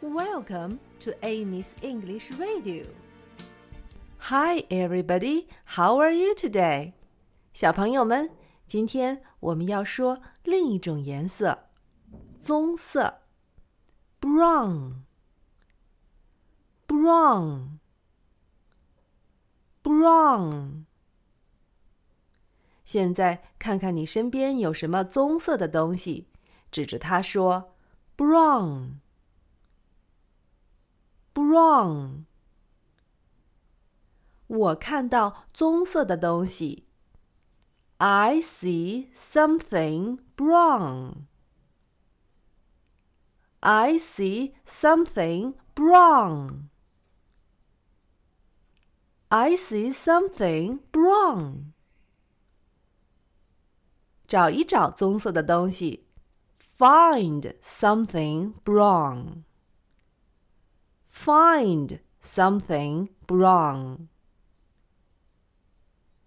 Welcome to Amy's English Radio. Hi, everybody. How are you today? 小朋友们，今天我们要说另一种颜色——棕色 （brown）。brown brown。现在看看你身边有什么棕色的东西，指着它说：“brown。” brown。我看到棕色的东西。I see something brown. I see something brown. I see something brown. 找一找棕色的东西。Find something brown. Find something brown.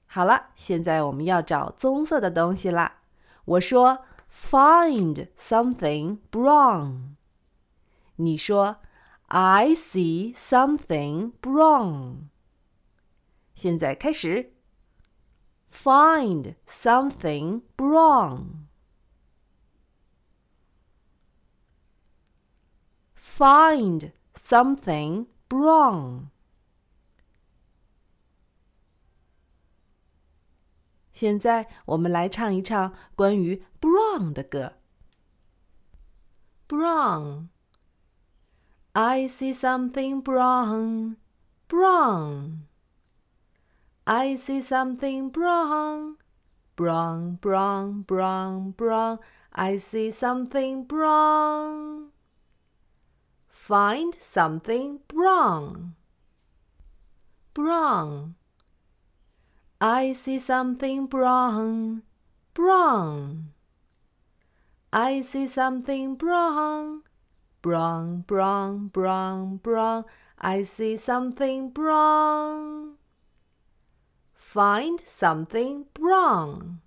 好了，现在我们要找棕色的东西啦。我说 find something brown。你说 I see something brown。现在开始，find something brown。Find something brown。现在我们来唱一唱关于 brown 的歌。Brown, I see something brown, brown. I see something brown, brown, brown, brown, brown. I see something brown. Find something brown. Brown. I see something brown, brown. I see something brown, brown, brown, brown, brown. I see something brown. Find something brown.